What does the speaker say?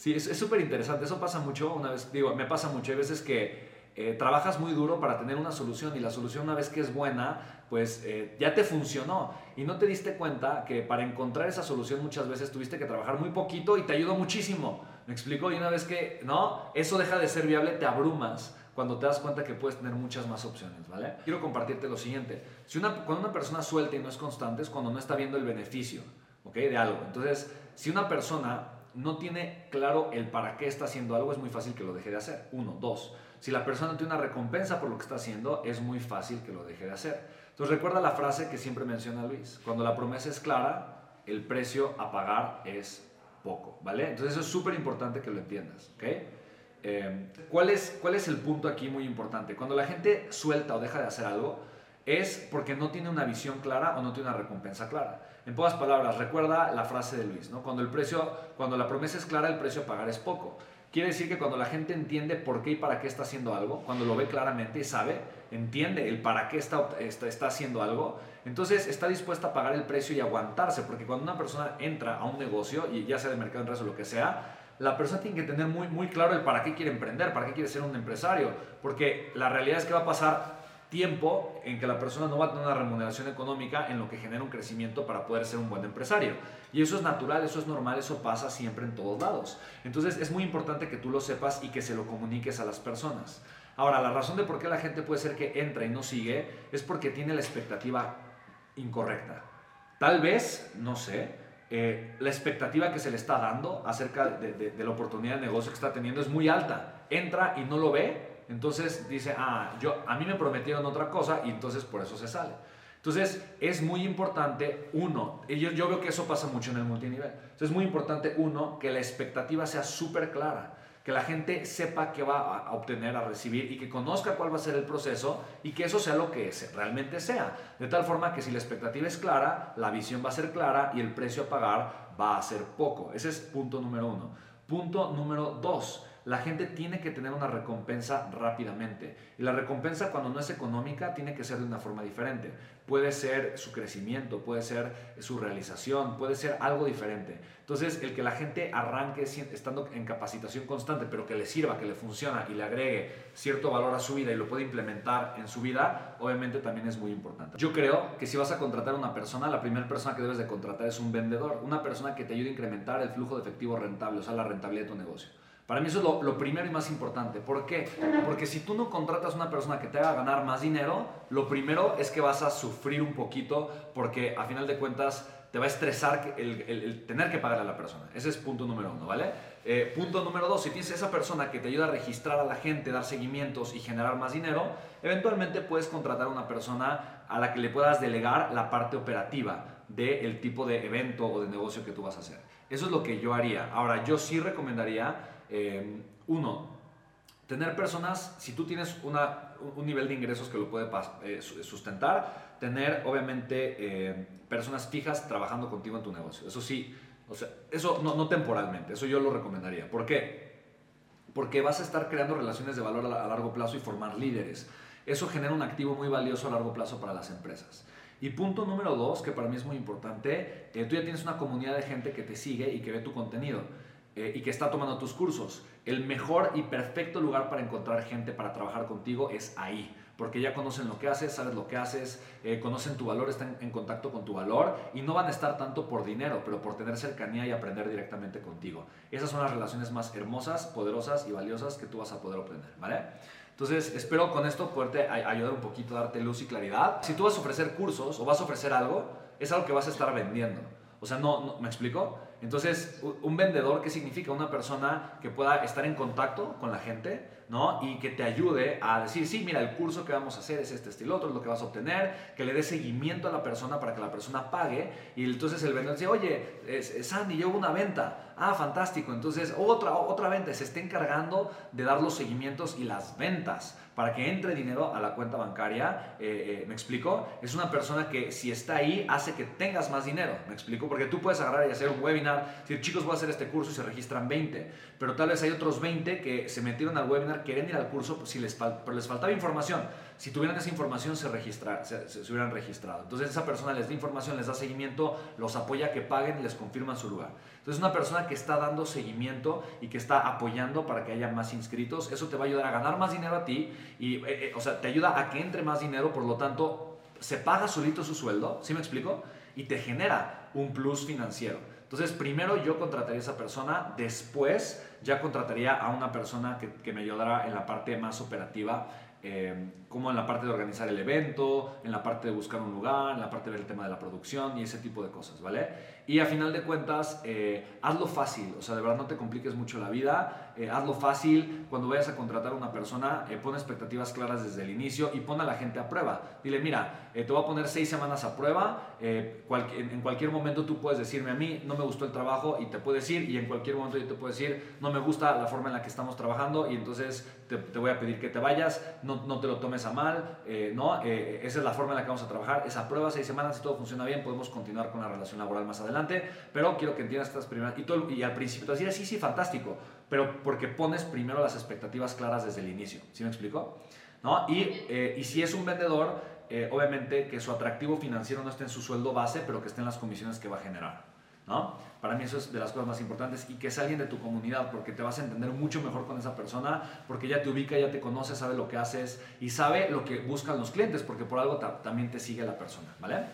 Sí, es súper interesante. Eso pasa mucho. Una vez, digo, me pasa mucho. Hay veces que eh, trabajas muy duro para tener una solución y la solución una vez que es buena, pues eh, ya te funcionó y no te diste cuenta que para encontrar esa solución muchas veces tuviste que trabajar muy poquito y te ayudó muchísimo. ¿Me explico? Y una vez que, ¿no? Eso deja de ser viable, te abrumas cuando te das cuenta que puedes tener muchas más opciones, ¿vale? Quiero compartirte lo siguiente. Si una, cuando una persona suelta y no es constante es cuando no está viendo el beneficio, ¿ok? De algo. Entonces, si una persona no tiene claro el para qué está haciendo algo, es muy fácil que lo deje de hacer. Uno. Dos. Si la persona tiene una recompensa por lo que está haciendo, es muy fácil que lo deje de hacer. Entonces recuerda la frase que siempre menciona Luis. Cuando la promesa es clara, el precio a pagar es poco, ¿vale? Entonces eso es súper importante que lo entiendas, ¿ok? Eh, ¿cuál, es, ¿Cuál es el punto aquí muy importante? Cuando la gente suelta o deja de hacer algo, es porque no tiene una visión clara o no tiene una recompensa clara. En pocas palabras, recuerda la frase de Luis, ¿no? Cuando, el precio, cuando la promesa es clara, el precio a pagar es poco. Quiere decir que cuando la gente entiende por qué y para qué está haciendo algo, cuando lo ve claramente y sabe, entiende el para qué está, está, está, haciendo algo, entonces está dispuesta a pagar el precio y aguantarse, porque cuando una persona entra a un negocio, y ya sea de mercado en o lo que sea, la persona tiene que tener muy, muy claro el para qué quiere emprender, para qué quiere ser un empresario, porque la realidad es que va a pasar tiempo en que la persona no va a tener una remuneración económica en lo que genera un crecimiento para poder ser un buen empresario. Y eso es natural, eso es normal, eso pasa siempre en todos lados. Entonces es muy importante que tú lo sepas y que se lo comuniques a las personas. Ahora, la razón de por qué la gente puede ser que entra y no sigue es porque tiene la expectativa incorrecta. Tal vez, no sé, eh, la expectativa que se le está dando acerca de, de la oportunidad de negocio que está teniendo es muy alta. Entra y no lo ve entonces dice, ah, yo, a mí me prometieron otra cosa y entonces por eso se sale. Entonces es muy importante, uno, y yo, yo veo que eso pasa mucho en el multinivel, entonces es muy importante, uno, que la expectativa sea súper clara, que la gente sepa qué va a obtener, a recibir y que conozca cuál va a ser el proceso y que eso sea lo que realmente sea. De tal forma que si la expectativa es clara, la visión va a ser clara y el precio a pagar va a ser poco. Ese es punto número uno. Punto número dos la gente tiene que tener una recompensa rápidamente. Y la recompensa cuando no es económica tiene que ser de una forma diferente. Puede ser su crecimiento, puede ser su realización, puede ser algo diferente. Entonces, el que la gente arranque estando en capacitación constante, pero que le sirva, que le funciona y le agregue cierto valor a su vida y lo puede implementar en su vida, obviamente también es muy importante. Yo creo que si vas a contratar a una persona, la primera persona que debes de contratar es un vendedor, una persona que te ayude a incrementar el flujo de efectivo rentable, o sea, la rentabilidad de tu negocio. Para mí eso es lo, primero y más importante. ¿Por qué? Porque si tú no contratas a una persona que te haga ganar más dinero, lo primero es que vas a sufrir un poquito porque a final de cuentas te va a estresar el, tener que pagar a la persona. Ese es punto número uno, ¿vale? Eh, punto número dos, si tienes esa persona que te ayuda a registrar a la gente, dar seguimientos y generar más dinero, eventualmente puedes contratar a una persona a la que le puedas delegar la parte operativa del tipo de evento o de negocio que tú vas a hacer. Eso es lo que yo haría. Ahora, yo sí recomendaría Em, uno, tener personas, si tú tienes una, un nivel de ingresos que lo puede eh, sustentar, tener obviamente eh, personas fijas trabajando contigo en tu negocio. Eso sí, o sea, eso no, no temporalmente, eso yo lo recomendaría. ¿Por qué? Porque vas a estar creando relaciones de valor a, largo plazo y formar líderes. Eso genera un activo muy valioso a largo plazo para las empresas. Y punto número dos, que para mí es muy importante, eh, tú ya tienes una comunidad de gente que te sigue y que ve tu contenido. Eh, y que está tomando tus cursos. El mejor y perfecto lugar para encontrar gente para trabajar contigo es ahí, porque ya conocen lo que haces, sabes lo que haces, eh, conocen tu valor, están en contacto con tu valor y no van a estar tanto por dinero, pero por tener cercanía y aprender directamente contigo. Esas son las relaciones más hermosas, poderosas y valiosas que tú vas a poder obtener. Entonces, espero con esto poderte ayudar un poquito, darte luz y claridad. Si tú vas a ofrecer cursos o vas a ofrecer algo, es algo que vas a estar vendiendo. O sea, no, no ¿me explico? Entonces, un vendedor, ¿qué significa? Una persona que pueda estar en contacto con la gente, ¿no? Y que te ayude a decir, sí, mira, el curso que vamos a hacer es este estilo, otro es lo que vas a obtener, que le dé seguimiento a la persona para que la persona pague. Y entonces el vendedor dice, oye, Sandy, yo una venta. Ah, fantástico. Entonces, otra, otra venta. Se está encargando de dar los seguimientos y las ventas para que entre dinero a la cuenta bancaria. Eh, eh, ¿Me explico? Es una persona que si está ahí hace que tengas más dinero. ¿Me explico? Porque tú puedes agarrar y hacer un webinar, decir, chicos, voy a hacer este curso y se registran 20, pero tal vez hay otros 20 que se metieron al webinar, quieren ir al curso, pues, si les, pero les faltaba información. Si tuvieran esa información, se, registra, se, hubieran registrado. Entonces esa persona les da información, les da seguimiento, los apoya que paguen y les confirman su lugar. Entonces, una persona que está dando seguimiento y que está apoyando para que haya más inscritos, eso te va a ayudar a ganar más dinero a ti y, eh, eh, o sea, te ayuda a que entre más dinero, por lo tanto, se paga solito su sueldo, ¿sí me explico? Y te genera un plus financiero. Entonces, primero yo contrataría a esa persona, después ya contrataría a una persona que, me ayudara en la parte más operativa eh, como en la parte de organizar el evento, en la parte de buscar un lugar, en la parte del tema de la producción y ese tipo de cosas, ¿vale? Y a final de cuentas, eh, hazlo fácil, o sea, de verdad no te compliques mucho la vida, eh, hazlo fácil, cuando vayas a contratar a una persona, pon expectativas claras desde el inicio y pon a la gente a prueba. Dile, mira, te voy a poner seis semanas a prueba, en cualquier momento tú puedes decirme a mí, no me gustó el trabajo y te puedes ir y en cualquier momento yo te puedo decir, no me gusta la forma en la que estamos trabajando y entonces te, te voy a pedir que te vayas, no, no te lo tomes a mal, eh, ¿no? Eh, esa es la forma en la que vamos a trabajar, esa prueba, seis semanas, si todo funciona bien, podemos continuar con la relación laboral más adelante, pero quiero que entiendas estas primeras, y, todo, y al principio te decir, sí, sí, fantástico, pero porque pones primero las expectativas claras desde el inicio, ¿sí me explico? ¿No? Y, eh, y si es un vendedor, obviamente que su atractivo financiero no esté en su sueldo base, pero que esté en las comisiones que va a generar. Para mí eso es de las cosas más importantes y que es alguien de tu comunidad porque te vas a entender mucho mejor con esa persona, porque ya te ubica, ya te conoce, sabe lo que haces y sabe lo que buscan los clientes porque por algo también te sigue la persona, ¿vale?